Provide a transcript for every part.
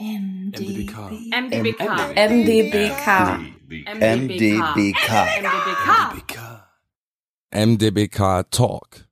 MDBK. MDBK. MDBK. MDBK. MDBK. MDBK Talk,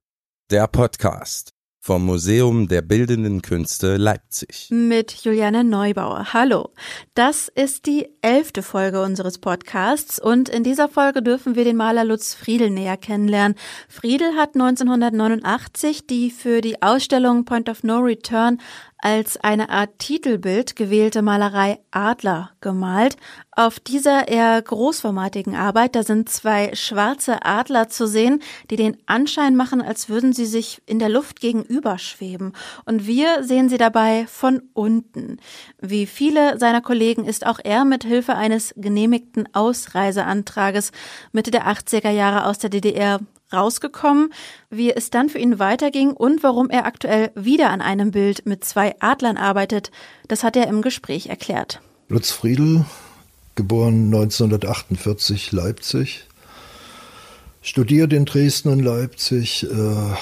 der Podcast vom Museum der Bildenden Künste Leipzig. Mit Juliane Neubauer. Hallo. Das ist die elfte Folge unseres Podcasts und in dieser Folge dürfen wir den Maler Lutz Friedel näher kennenlernen. Friedel hat 1989 die für die Ausstellung Point of No Return als eine Art Titelbild gewählte Malerei Adler gemalt. Auf dieser eher großformatigen Arbeit, da sind zwei schwarze Adler zu sehen, die den Anschein machen, als würden sie sich in der Luft gegenüber schweben. Und wir sehen sie dabei von unten. Wie viele seiner Kollegen ist auch er mit Hilfe eines genehmigten Ausreiseantrages Mitte der 80er Jahre aus der DDR rausgekommen, wie es dann für ihn weiterging und warum er aktuell wieder an einem Bild mit zwei Adlern arbeitet, das hat er im Gespräch erklärt. Lutz Friedl, geboren 1948 Leipzig, studiert in Dresden und Leipzig, äh,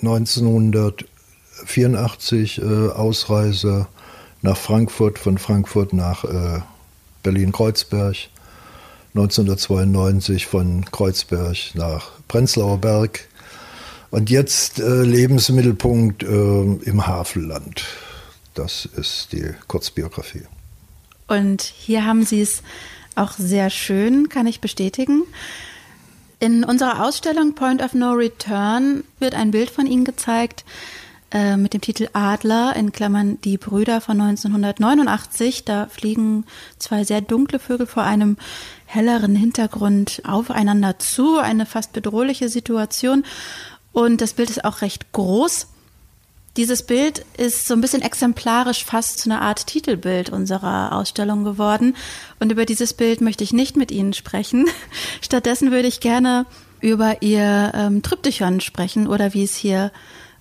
1984 äh, Ausreise nach Frankfurt, von Frankfurt nach äh, Berlin-Kreuzberg, 1992 von Kreuzberg nach Prenzlauer Berg und jetzt äh, Lebensmittelpunkt äh, im Havelland. Das ist die Kurzbiografie. Und hier haben Sie es auch sehr schön, kann ich bestätigen. In unserer Ausstellung Point of No Return wird ein Bild von Ihnen gezeigt äh, mit dem Titel Adler in Klammern die Brüder von 1989. Da fliegen zwei sehr dunkle Vögel vor einem helleren Hintergrund aufeinander zu, eine fast bedrohliche Situation. Und das Bild ist auch recht groß. Dieses Bild ist so ein bisschen exemplarisch fast zu einer Art Titelbild unserer Ausstellung geworden. Und über dieses Bild möchte ich nicht mit Ihnen sprechen. Stattdessen würde ich gerne über Ihr ähm, Tryptychon sprechen oder wie es hier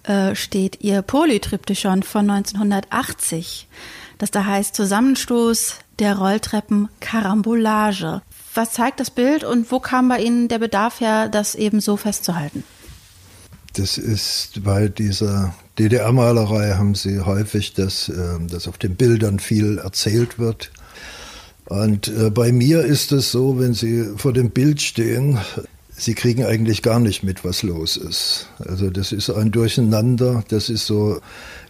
äh, steht, Ihr Polytryptychon von 1980. Das da heißt Zusammenstoß der Rolltreppen Karambolage. Was zeigt das Bild und wo kam bei Ihnen der Bedarf her, das eben so festzuhalten? Das ist bei dieser DDR-Malerei haben sie häufig, dass, äh, dass auf den Bildern viel erzählt wird. Und äh, bei mir ist es so, wenn Sie vor dem Bild stehen, Sie kriegen eigentlich gar nicht mit, was los ist. Also das ist ein Durcheinander, das ist so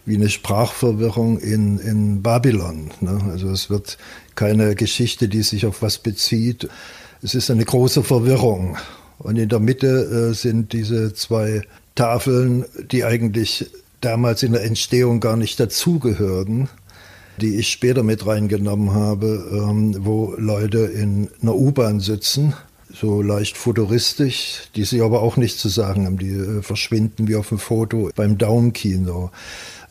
wie eine Sprachverwirrung in, in Babylon. Ne? Also es wird keine Geschichte, die sich auf was bezieht. Es ist eine große Verwirrung. Und in der Mitte äh, sind diese zwei Tafeln, die eigentlich damals in der Entstehung gar nicht dazugehörten, die ich später mit reingenommen habe, ähm, wo Leute in einer U-Bahn sitzen, so leicht futuristisch, die sich aber auch nicht zu sagen haben, die äh, verschwinden wie auf dem Foto beim Daumenkino.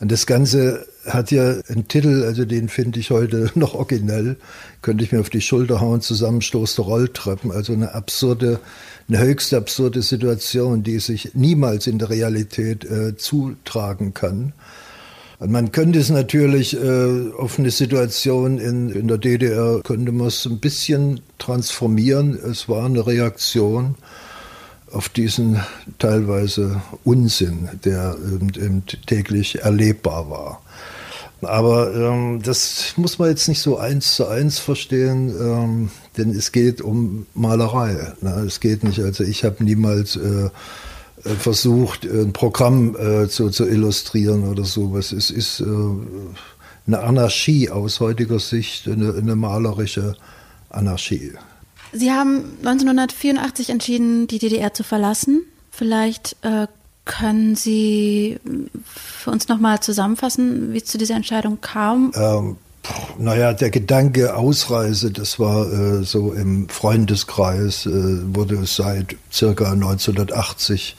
Und das Ganze hat ja einen Titel, also den finde ich heute noch originell, könnte ich mir auf die Schulter hauen, Zusammenstoß der Rolltreppen, also eine absurde, eine höchst absurde Situation, die sich niemals in der Realität äh, zutragen kann. Und man könnte es natürlich äh, auf eine Situation in, in der DDR, könnte man es ein bisschen transformieren. Es war eine Reaktion auf diesen teilweise Unsinn, der ähm, eben täglich erlebbar war. Aber ähm, das muss man jetzt nicht so eins zu eins verstehen, ähm, denn es geht um Malerei. Ne? Es geht nicht, also ich habe niemals äh versucht, ein Programm äh, zu, zu illustrieren oder sowas. Es ist äh, eine Anarchie aus heutiger Sicht, eine, eine malerische Anarchie. Sie haben 1984 entschieden, die DDR zu verlassen. Vielleicht äh, können Sie für uns nochmal zusammenfassen, wie es zu dieser Entscheidung kam? Ähm, naja, der Gedanke Ausreise, das war äh, so im Freundeskreis, äh, wurde seit circa 1980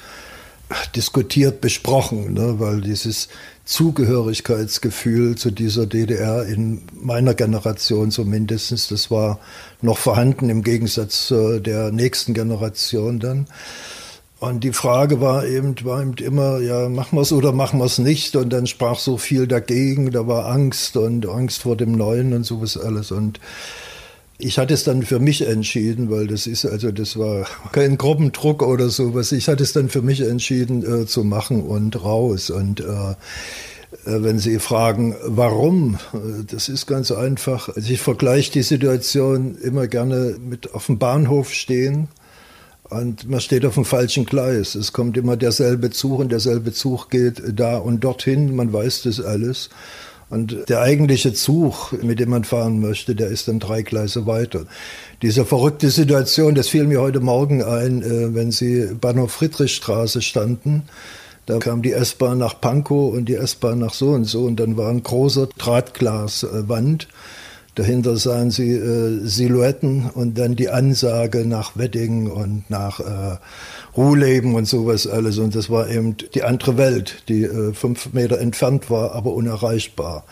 diskutiert, besprochen, ne, weil dieses Zugehörigkeitsgefühl zu dieser DDR in meiner Generation zumindest, das war noch vorhanden im Gegensatz zu der nächsten Generation dann. Und die Frage war eben, war eben immer, ja, machen wir es oder machen wir es nicht? Und dann sprach so viel dagegen, da war Angst und Angst vor dem Neuen und sowas alles. Und ich hatte es dann für mich entschieden, weil das ist, also das war kein Gruppendruck oder sowas. Ich hatte es dann für mich entschieden äh, zu machen und raus. Und äh, Äh, wenn Sie fragen, warum, äh, das ist ganz einfach. Also ich vergleiche die Situation immer gerne mit auf dem Bahnhof stehen und man steht auf dem falschen Gleis. Es kommt immer derselbe Zug und derselbe Zug geht da und dorthin. Man weiß das alles. Und der eigentliche Zug, mit dem man fahren möchte, der ist dann drei Gleise weiter. Diese verrückte Situation, das fiel mir heute Morgen ein, äh, wenn Sie Bahnhof Friedrichstraße standen da kam die S-Bahn nach Pankow und die S-Bahn nach so und so und dann war ein großer Drahtglaswand. Dahinter sahen sie äh, Silhouetten und dann die Ansage nach Wedding und nach äh, Ruhleben und sowas alles. Und das war eben die andere Welt, die äh, fünf Meter entfernt war, aber unerreichbar.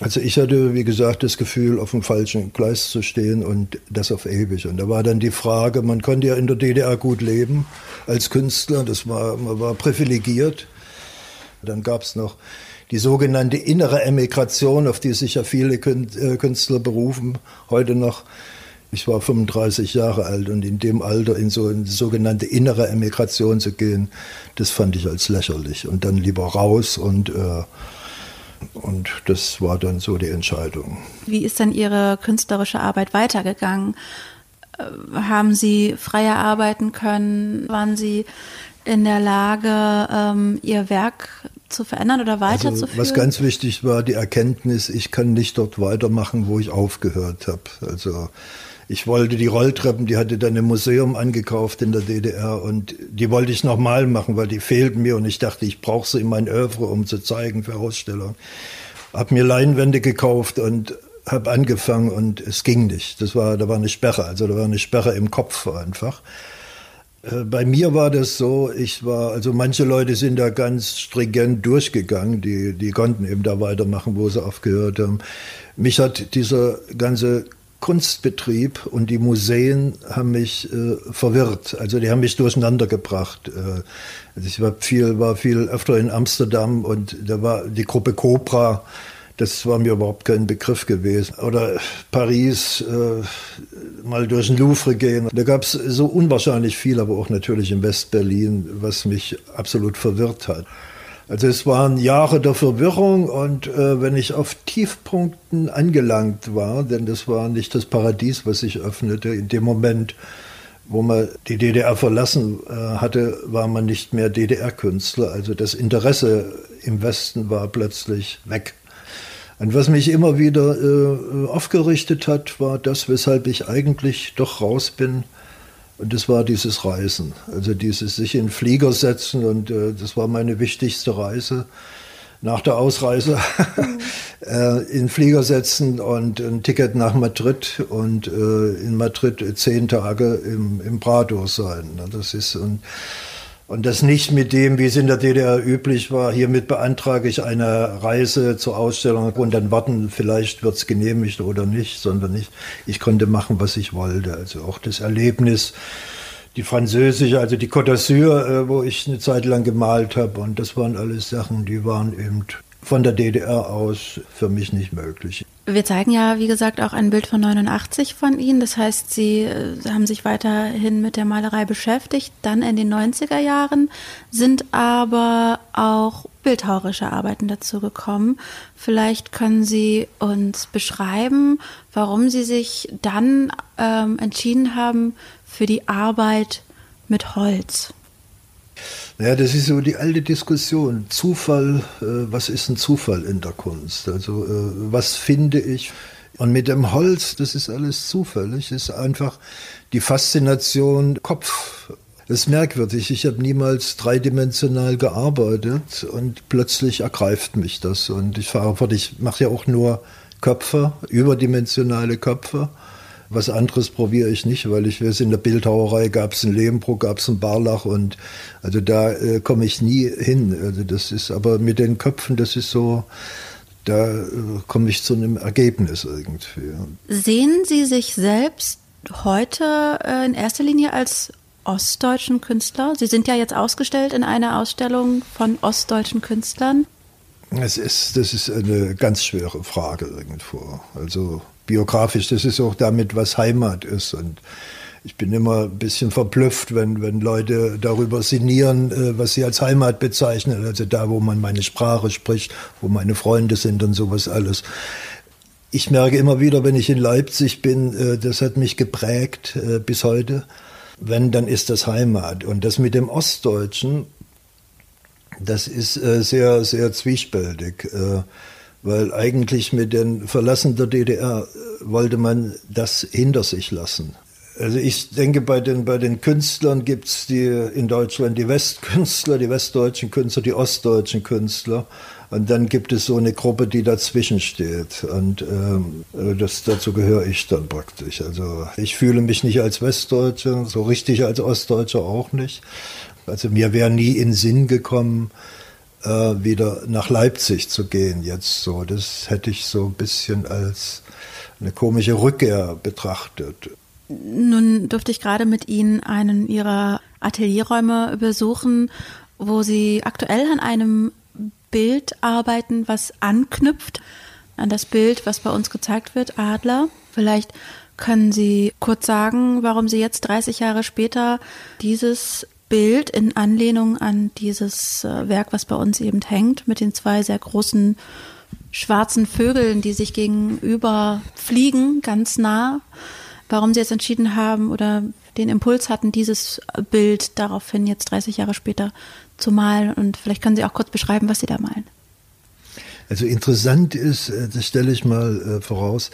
Also ich hatte, wie gesagt, das Gefühl, auf dem falschen Gleis zu stehen und das auf ewig. Und da war dann die Frage, man konnte ja in der DDR gut leben als Künstler, das war, man war privilegiert. Dann gab es noch die sogenannte innere Emigration, auf die sich ja viele äh, Künstler berufen, heute noch. Ich war 35 Jahre alt und in dem Alter in so eine sogenannte innere Emigration zu gehen, das fand ich als lächerlich. Und dann lieber raus und äh, und das war dann so die Entscheidung. Wie ist denn Ihre künstlerische Arbeit weitergegangen? Äh, haben Sie freier arbeiten können? Waren Sie in der Lage, ähm, Ihr Werk zu verändern oder weiterzuführen? Also, was ganz wichtig war, die Erkenntnis, ich kann nicht dort weitermachen, wo ich aufgehört habe. Also ich wollte die Rolltreppen, die hatte dann im Museum angekauft in der DDR und die wollte ich nochmal machen, weil die fehlten mir und ich dachte, ich brauche sie in mein Övre, um zu zeigen für Ausstellungen. Hab mir Leinwände gekauft und habe angefangen und es ging nicht. Das war, da war eine Sperre, also da war eine Sperre im Kopf einfach. Äh, bei mir war das so, ich war, also manche Leute sind da ganz stringent durchgegangen, die, die konnten eben da weitermachen, wo sie aufgehört haben. Mich hat dieser ganze Kunstbetrieb und die Museen haben mich äh, verwirrt. Also die haben mich durcheinander gebracht. Äh, also ich war viel, war viel öfter in Amsterdam und da war die Gruppe Cobra. Das war mir überhaupt kein Begriff gewesen. Oder Paris, äh, mal durch den Louvre gehen. Da gab es so unwahrscheinlich viel, aber auch natürlich in West-Berlin, was mich absolut verwirrt hat. Also es waren Jahre der Verwirrung und äh, wenn ich auf Tiefpunkten angelangt war, denn das war nicht das Paradies, was sich öffnete, in dem Moment, wo man die DDR verlassen äh, hatte, war man nicht mehr DDR-Künstler. Also das Interesse im Westen war plötzlich weg. Und was mich immer wieder äh, aufgerichtet hat, war das, weshalb ich eigentlich doch raus bin. Und das war dieses Reisen, also dieses sich in Flieger setzen und äh, das war meine wichtigste Reise nach der Ausreise. Äh, in Flieger setzen und ein Ticket nach Madrid und äh, in Madrid zehn Tage im, im Prado sein. Das ist und und das nicht mit dem, wie es in der DDR üblich war, hiermit beantrage ich eine Reise zur Ausstellung und dann warten, vielleicht wird es genehmigt oder nicht, sondern ich, ich konnte machen, was ich wollte. Also auch das Erlebnis, die französische, also die Côte d'Azur, äh, wo ich eine Zeit lang gemalt habe und das waren alles Sachen, die waren eben von der DDR aus für mich nicht möglich. Wir zeigen ja, wie gesagt, auch ein Bild von 89 von Ihnen. Das heißt, Sie äh, haben sich weiterhin mit der Malerei beschäftigt, dann in den 90er Jahren, sind aber auch bildhauerische Arbeiten dazu gekommen. Vielleicht können Sie uns beschreiben, warum Sie sich dann ähm, entschieden haben für die Arbeit mit Holz. Ja, das ist so die alte Diskussion. Zufall, äh, was ist ein Zufall in der Kunst? Also äh, was finde ich? Und mit dem Holz, das ist alles zufällig, ist einfach die Faszination Kopf. Das ist merkwürdig. Ich habe niemals dreidimensional gearbeitet und plötzlich ergreift mich das. Und ich verarbeite, ich mache ja auch nur Köpfe, überdimensionale Köpfe. Was anderes probiere ich nicht, weil ich weiß, in der Bildhauerei gab es einen Lehmbruck, gab es einen Barlach und also da äh, komme ich nie hin. Also das ist aber mit den Köpfen, das ist so, da äh, komme ich zu einem Ergebnis irgendwie. Sehen Sie sich selbst heute äh, in erster Linie als ostdeutschen Künstler? Sie sind ja jetzt ausgestellt in einer Ausstellung von ostdeutschen Künstlern. Es ist, das ist eine ganz schwere Frage irgendwo. Also biografisch, das ist auch damit, was Heimat ist. Und ich bin immer ein bisschen verblüfft, wenn, wenn Leute darüber sinnieren, äh, was sie als Heimat bezeichnen, also da, wo man meine Sprache spricht, wo meine Freunde sind und sowas alles. Ich merke immer wieder, wenn ich in Leipzig bin, äh, das hat mich geprägt äh, bis heute. Wenn, dann ist das Heimat. Und das mit dem Ostdeutschen, das ist sehr, sehr zwiespältig weil eigentlich mit dem Verlassen der DDR wollte man das hinter sich lassen. Also ich denke, bei den, bei den Künstlern gibt es in Deutschland die Westkünstler, die westdeutschen Künstler, die ostdeutschen Künstler. Und dann gibt es so eine Gruppe, die dazwischen steht. Und ähm, das, dazu gehöre ich dann praktisch. Also ich fühle mich nicht als Westdeutscher, so richtig als Ostdeutscher auch nicht. Also mir wäre nie in Sinn gekommen, äh, wieder nach Leipzig zu gehen jetzt so. Das hätte ich so ein bisschen als eine komische Rückkehr betrachtet. Nun durfte ich gerade mit Ihnen einen Ihrer Atelierräume besuchen, wo Sie aktuell an einem Bild arbeiten, was anknüpft an das Bild, was bei uns gezeigt wird, Adler. Vielleicht können Sie kurz sagen, warum Sie jetzt 30 Jahre später dieses Bild in Anlehnung an dieses äh, Werk, was bei uns eben hängt, mit den zwei sehr großen schwarzen Vögeln, die sich gegenüber fliegen, ganz nah, warum sie jetzt entschieden haben oder den Impuls hatten, dieses Bild daraufhin jetzt 30 Jahre später zu malen. Und vielleicht können Sie auch kurz beschreiben, was Sie da malen. Also interessant ist, äh, das stelle ich mal äh, voraus,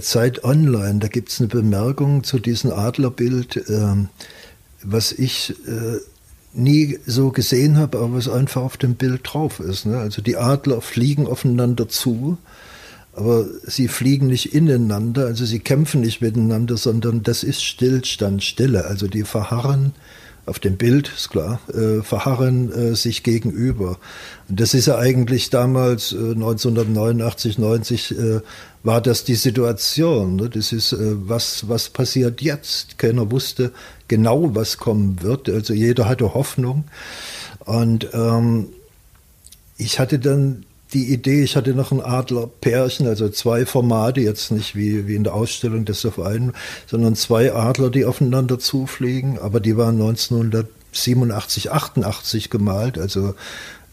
Zeit Online, da gibt es eine Bemerkung zu diesem Adlerbild, ähm, was ich nie so gesehen habe, aber was einfach auf dem Bild drauf ist. Ne? Also die Adler fliegen aufeinander zu aber sie fliegen nicht ineinander, also sie kämpfen nicht miteinander, sondern das ist Stillstand, Stille. Also die verharren auf dem Bild, ist klar, äh, verharren äh, sich gegenüber. Und das ist ja eigentlich damals, äh, 1989, 90, äh, war das die Situation. Ne? Das ist, äh, was, was passiert jetzt? Keiner wusste genau, was kommen wird. Also jeder hatte Hoffnung. Und ähm, ich hatte dann die Idee, ich hatte noch ein Adlerpärchen, also zwei Formate, jetzt nicht wie, wie in der Ausstellung das auf einen, sondern zwei Adler, die aufeinander zufliegen, aber die waren 1987, 88 gemalt, also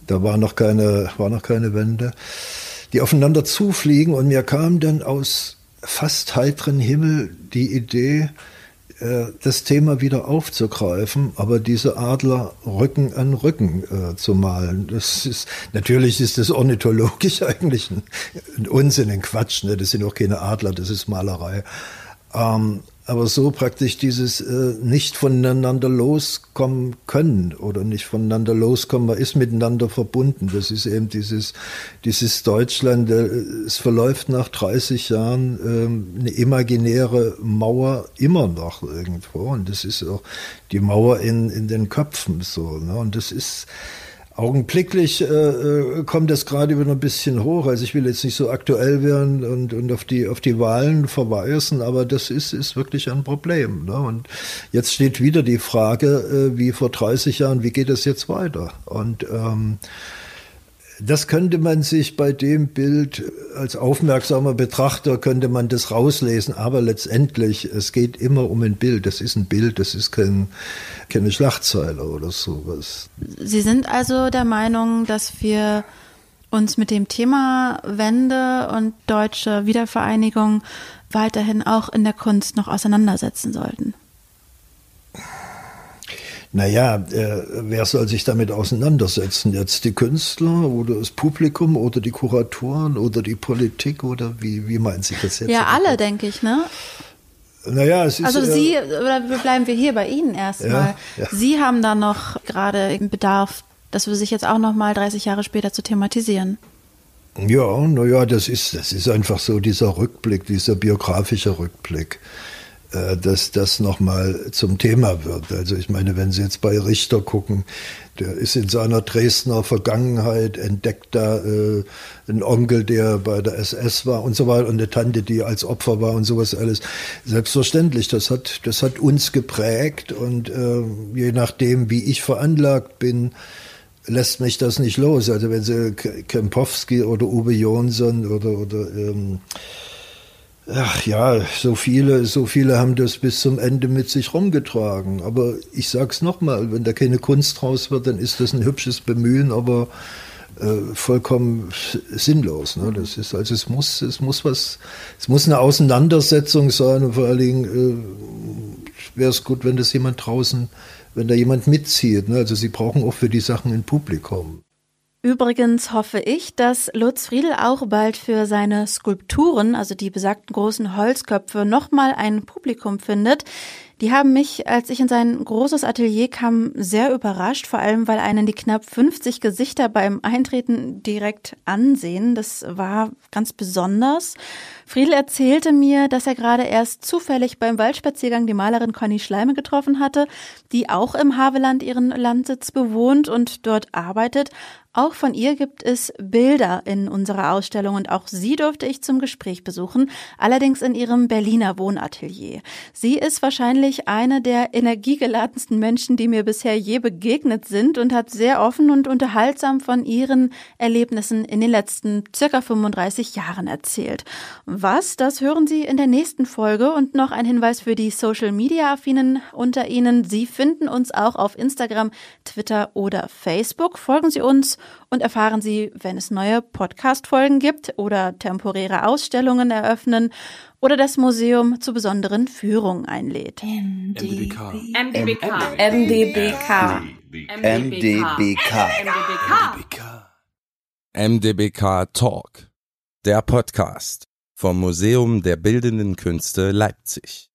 da war noch keine, war noch keine Wende, die aufeinander zufliegen und mir kam dann aus fast heiteren Himmel die Idee, das Thema wieder aufzugreifen, aber diese Adler Rücken an Rücken äh, zu malen. Das ist, natürlich ist das ornithologisch eigentlich ein, ein Unsinn, ein Quatsch. Ne? Das sind auch keine Adler, das ist Malerei. Ähm, aber so praktisch dieses äh, nicht voneinander loskommen können oder nicht voneinander loskommen, man ist miteinander verbunden. Das ist eben dieses, dieses Deutschland, äh, es verläuft nach 30 Jahren äh, eine imaginäre Mauer immer noch irgendwo und das ist auch die Mauer in, in den Köpfen so. Ne? Und das ist, Augenblicklich äh, äh, kommt das gerade wieder ein bisschen hoch. Also ich will jetzt nicht so aktuell werden und, und auf, die, auf die Wahlen verweisen, aber das ist, ist wirklich ein Problem. Ne? Und jetzt steht wieder die Frage, äh, wie vor 30 Jahren, wie geht es jetzt weiter? Und ähm, das könnte man sich bei dem Bild als aufmerksamer Betrachter könnte man das rauslesen, aber letztendlich es geht immer um ein Bild. Das ist ein Bild, das ist kein, keine Schlagzeile oder sowas. Sie sind also der Meinung, dass wir uns mit dem Thema Wende und deutsche Wiedervereinigung weiterhin auch in der Kunst noch auseinandersetzen sollten naja, äh, wer soll sich damit auseinandersetzen? Jetzt die Künstler oder das Publikum oder die Kuratoren oder die Politik oder wie, wie meinen Sie das jetzt? Ja, alle, denke ich, ne? Naja, es ist. Also Sie, oder bleiben wir hier bei Ihnen erstmal. Ja, ja. Sie haben da noch gerade Bedarf, das für sich jetzt auch noch mal 30 Jahre später zu thematisieren. Ja, naja, das ist, das ist einfach so dieser Rückblick, dieser biografische Rückblick. Äh, dass das nochmal zum Thema wird. Also ich meine, wenn Sie jetzt bei Richter gucken, der ist in seiner Dresdner Vergangenheit, entdeckt da äh, einen Onkel, der bei der SS war und so weiter und eine Tante, die als Opfer war und sowas alles. Selbstverständlich, das hat, das hat uns geprägt und äh, je nachdem, wie ich veranlagt bin, lässt mich das nicht los. Also wenn Sie Kempowski oder Uwe Jonsson oder, oder ähm, Ach ja, so viele, so viele haben das bis zum Ende mit sich rumgetragen. Aber ich sag's nochmal, wenn da keine Kunst draus wird, dann ist das ein hübsches Bemühen, aber äh, vollkommen sinnlos. Ne? Das ist also es muss, es muss was, es muss eine Auseinandersetzung sein und vor allen Dingen äh, wäre es gut, wenn das jemand draußen, wenn da jemand mitzieht. Ne? Also sie brauchen auch für die Sachen ein Publikum. Übrigens hoffe ich, dass Lutz Friedel auch bald für seine Skulpturen, also die besagten großen Holzköpfe, nochmal ein Publikum findet. Die haben mich, als ich in sein großes Atelier kam, sehr überrascht, vor allem weil einen die knapp 50 Gesichter beim Eintreten direkt ansehen. Das war ganz besonders. Friedel erzählte mir, dass er gerade erst zufällig beim Waldspaziergang die Malerin Conny Schleime getroffen hatte, die auch im Haveland ihren Landsitz bewohnt und dort arbeitet. Auch von ihr gibt es Bilder in unserer Ausstellung und auch sie durfte ich zum Gespräch besuchen, allerdings in ihrem Berliner Wohnatelier. Sie ist wahrscheinlich eine der energiegeladensten Menschen, die mir bisher je begegnet sind und hat sehr offen und unterhaltsam von ihren Erlebnissen in den letzten circa 35 Jahren erzählt. Was, das hören Sie in der nächsten Folge und noch ein Hinweis für die Social Media Affinen unter Ihnen. Sie finden uns auch auf Instagram, Twitter oder Facebook. Folgen Sie uns und erfahren Sie, wenn es neue Podcast-Folgen gibt oder temporäre Ausstellungen eröffnen oder das Museum zu besonderen Führungen einlädt. MDBK. MDBK. MDBK. MDBK. MDBK. MDBK Talk, der Podcast vom Museum der Bildenden Künste Leipzig.